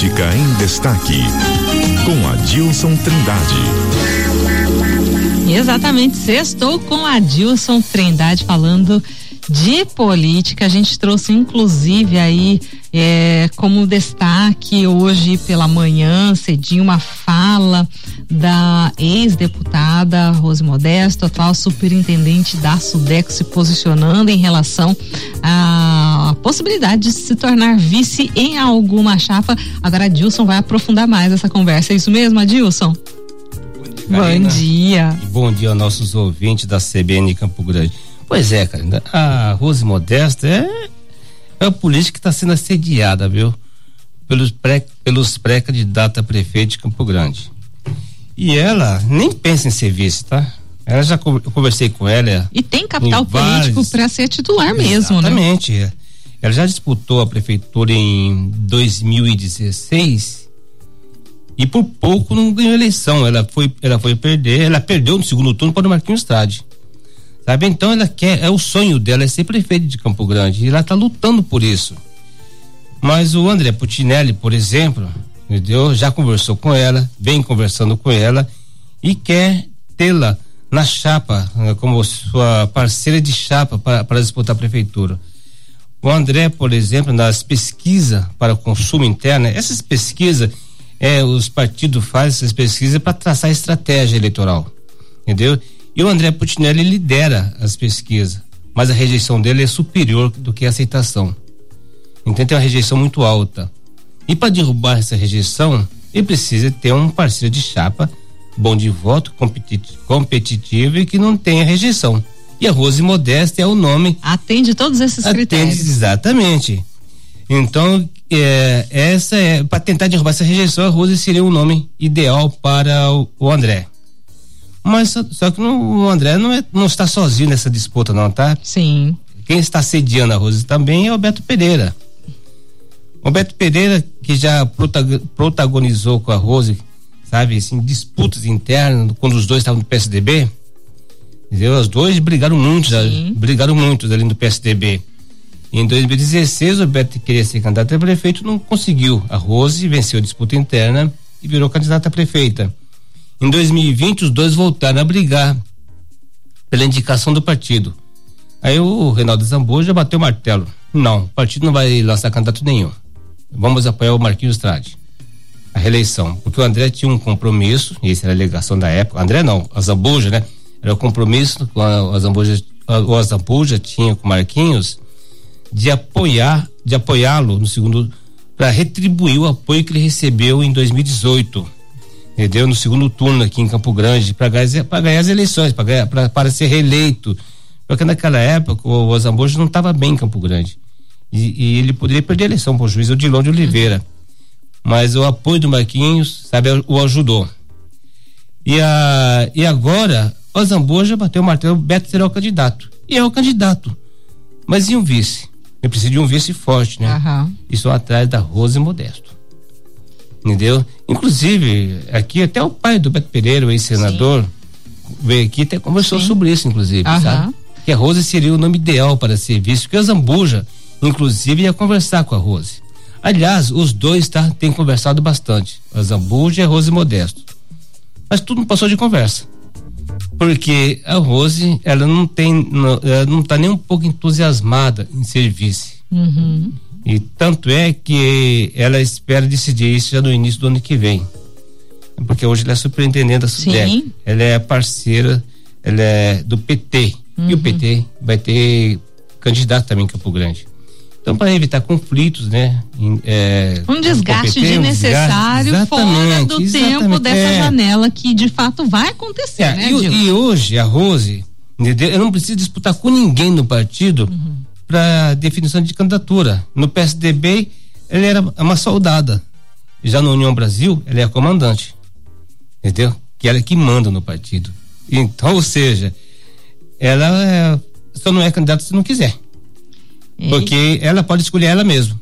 Política em Destaque, com Adilson Trindade. Exatamente, sextou com Adilson Trindade falando de política. A gente trouxe inclusive aí é, como destaque hoje pela manhã, cedinho, uma fala da ex-deputada Rose Modesto, atual superintendente da Sudeco, se posicionando em relação à possibilidade de se tornar vice em alguma chapa. Agora, Adilson vai aprofundar mais essa conversa. É isso mesmo, Adilson? Bom dia. Bom dia aos nossos ouvintes da CBN Campo Grande. Pois é, cara, a Rose Modesta é, é a política que está sendo assediada, viu? Pelos pré, pelos pré-candidatos a prefeito de Campo Grande. E ela nem pensa em ser vice, tá? Ela já eu conversei com ela. E tem capital político para ser titular mesmo, Exatamente. né? Exatamente. Ela já disputou a prefeitura em 2016 e por pouco não ganhou eleição. Ela foi, ela foi perder, ela perdeu no segundo turno para o Marquinhos Trade. Sabe? Então ela quer, é o sonho dela é ser prefeito de Campo Grande e ela está lutando por isso. Mas o André Putinelli, por exemplo, entendeu? Já conversou com ela, vem conversando com ela e quer tê-la na chapa, né, como sua parceira de chapa para, disputar a prefeitura. O André, por exemplo, nas pesquisas para consumo interno, essas pesquisas, é, os partidos fazem essas pesquisas para traçar estratégia eleitoral, entendeu? E o André Putinelli lidera as pesquisas, mas a rejeição dele é superior do que a aceitação. Então tem uma rejeição muito alta. E para derrubar essa rejeição, ele precisa ter um parceiro de chapa bom de voto, competitivo e que não tenha rejeição. E a Rose Modesta é o nome. Atende todos esses atende, critérios. Exatamente. Então, é, essa é para tentar derrubar essa rejeição, a Rose seria o nome ideal para o, o André. Mas só, só que não, o André não, é, não está sozinho nessa disputa, não, tá? Sim. Quem está sediando a Rose também é o Beto Pereira. O Beto Pereira, que já protagonizou com a Rose, sabe, assim, disputas internas, quando os dois estavam no PSDB, entendeu? Os dois brigaram muito, já, brigaram muito ali no PSDB. Em 2016, o Beto queria ser candidato a prefeito, não conseguiu. A Rose venceu a disputa interna e virou candidata a prefeita. Em 2020, os dois voltaram a brigar pela indicação do partido. Aí o Reinaldo Zambuja bateu o martelo. Não, o partido não vai lançar candidato nenhum. Vamos apoiar o Marquinhos Trade. A reeleição. Porque o André tinha um compromisso, e essa era a alegação da época. André não, a Zambuja, né? Era o compromisso com a, a o Azambuja tinha com o Marquinhos de apoiar, de apoiá-lo no segundo, para retribuir o apoio que ele recebeu em 2018 entendeu? No segundo turno aqui em Campo Grande, para ganhar, ganhar as eleições, para ser reeleito. Porque naquela época o Ozambojo não estava bem em Campo Grande. E, e, ele poderia perder a eleição para o juiz Odilon de Oliveira. Mas o apoio do Marquinhos, sabe, o ajudou. E, a, e agora, o Zamboja bateu o martelo, Beto será o candidato. E é o candidato. Mas e um vice? Eu preciso de um vice forte, né? Uhum. E sou atrás da Rose Modesto entendeu? Inclusive, aqui até o pai do Beto Pereira, o ex-senador, veio aqui até conversou Sim. sobre isso, inclusive, Aham. sabe? Que a Rose seria o nome ideal para ser visto, porque a Zambuja, inclusive, ia conversar com a Rose. Aliás, os dois tá, têm conversado bastante, a Zambuja e a Rose Modesto. Mas tudo não passou de conversa. Porque a Rose, ela não tem, não, ela não tá nem um pouco entusiasmada em ser vice. Uhum. E tanto é que ela espera decidir isso já no início do ano que vem. Porque hoje ela é superintendente da SUDEC. Ela é parceira, ela é do PT. Uhum. E o uhum. PT vai ter candidato também em Campo Grande. Então, para evitar conflitos, né? Em, é, um desgaste desnecessário um fora do tempo dessa é. janela que de fato vai acontecer, é, né, e, e, hoje a Rose? Eu não preciso disputar com ninguém no partido uhum para definição de candidatura. No PSDB, ele era uma soldada. Já na União Brasil, ele é comandante. Entendeu? Que ela é que manda no partido. Então, ou seja, ela é, só não é candidata se não quiser. Porque ela pode escolher ela mesma.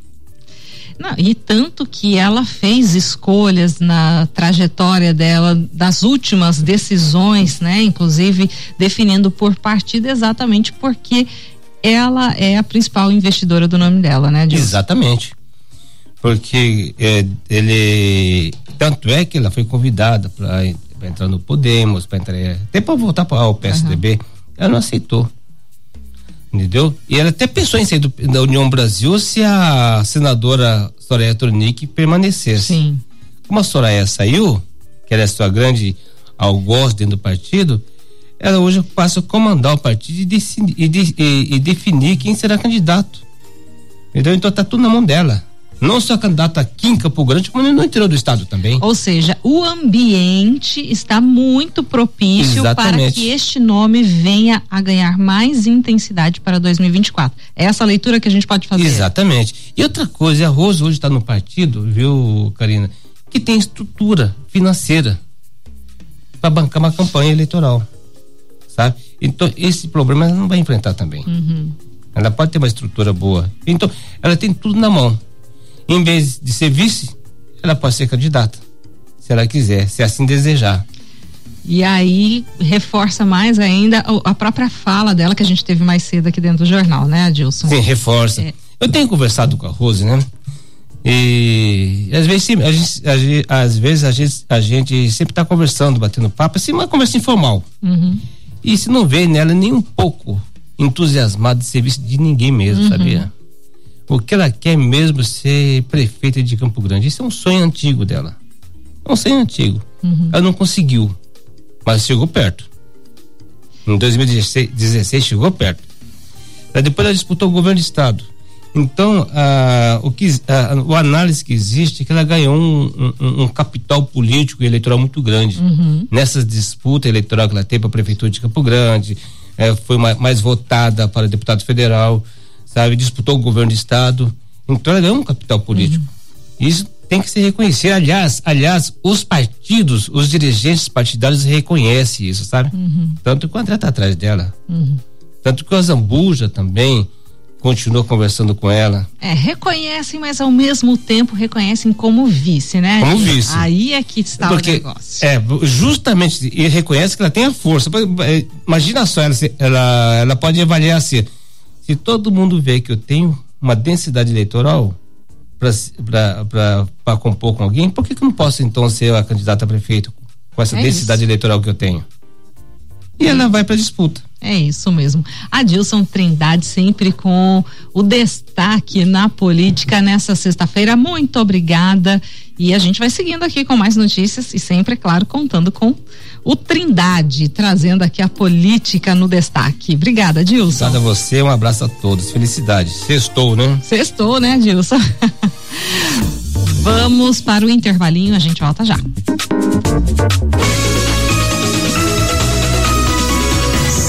Não, e tanto que ela fez escolhas na trajetória dela, das últimas decisões, né? Inclusive definindo por partido exatamente porque ela é a principal investidora do nome dela, né, Dilson? Exatamente. porque é, ele tanto é que ela foi convidada para entrar no Podemos, para entrar até para voltar para o PSDB, uhum. ela não aceitou. Entendeu? E ela até pensou em sair do, da União Brasil se a senadora Soraya Tronic permanecesse. Sim. Como a Soraya saiu, que era a sua grande algoz dentro do partido, ela hoje passa a comandar o partido e, e, de, e, e definir quem será candidato. Entendeu? Então tá tudo na mão dela não só candidata aqui em Campo Grande, como no interior do estado também. Ou seja, o ambiente está muito propício Exatamente. para que este nome venha a ganhar mais intensidade para 2024. É essa leitura que a gente pode fazer. Exatamente. E outra coisa, a Rosa hoje está no partido, viu, Karina, que tem estrutura financeira para bancar uma campanha eleitoral, sabe? Então esse problema ela não vai enfrentar também. Uhum. Ela pode ter uma estrutura boa. Então ela tem tudo na mão em vez de ser vice, ela pode ser candidata, se ela quiser, se assim desejar. E aí reforça mais ainda a própria fala dela que a gente teve mais cedo aqui dentro do jornal, né, Adilson? Sim, reforça. É. Eu tenho conversado com a Rose, né? E às vezes, sim, a gente, às vezes a gente, a gente sempre está conversando, batendo papo, assim, uma conversa informal. Uhum. E se não vê nela nem um pouco entusiasmada de serviço de ninguém mesmo, uhum. sabia? O que ela quer mesmo ser prefeita de Campo Grande. Isso é um sonho antigo dela. É um sonho antigo. Uhum. Ela não conseguiu, mas chegou perto. Em 2016 chegou perto. Aí depois ela disputou o governo do estado. Então, ah, o, que, o análise que existe é que ela ganhou um, um, um capital político e eleitoral muito grande. Uhum. Nessa disputa eleitoral que ela teve para a prefeitura de Campo Grande, eh, foi mais, mais votada para deputado federal sabe? Disputou o governo do estado. Então ela ganhou um capital político. Uhum. Isso tem que se reconhecer. Aliás, aliás, os partidos, os dirigentes partidários reconhecem isso, sabe? Uhum. Tanto que o André está atrás dela. Uhum. Tanto que o Zambuja também continuou conversando com ela. É, reconhecem, mas ao mesmo tempo reconhecem como vice, né? Como vice. Aí é que está Porque, o negócio. É, justamente, e reconhece que ela tem a força. É, imagina só, ela, ela, ela pode avaliar assim, se todo mundo vê que eu tenho uma densidade eleitoral para compor com alguém, por que, que eu não posso então ser a candidata a prefeito com essa é densidade isso. eleitoral que eu tenho? E ela vai para disputa. É isso mesmo. Adilson Trindade sempre com o destaque na política nessa sexta-feira. Muito obrigada. E a gente vai seguindo aqui com mais notícias e sempre, é claro, contando com o Trindade, trazendo aqui a política no destaque. Obrigada, Dilson. Obrigada a você, um abraço a todos. Felicidades. Sextou, né? Sextou, né, Dilson? Vamos para o intervalinho, a gente volta já.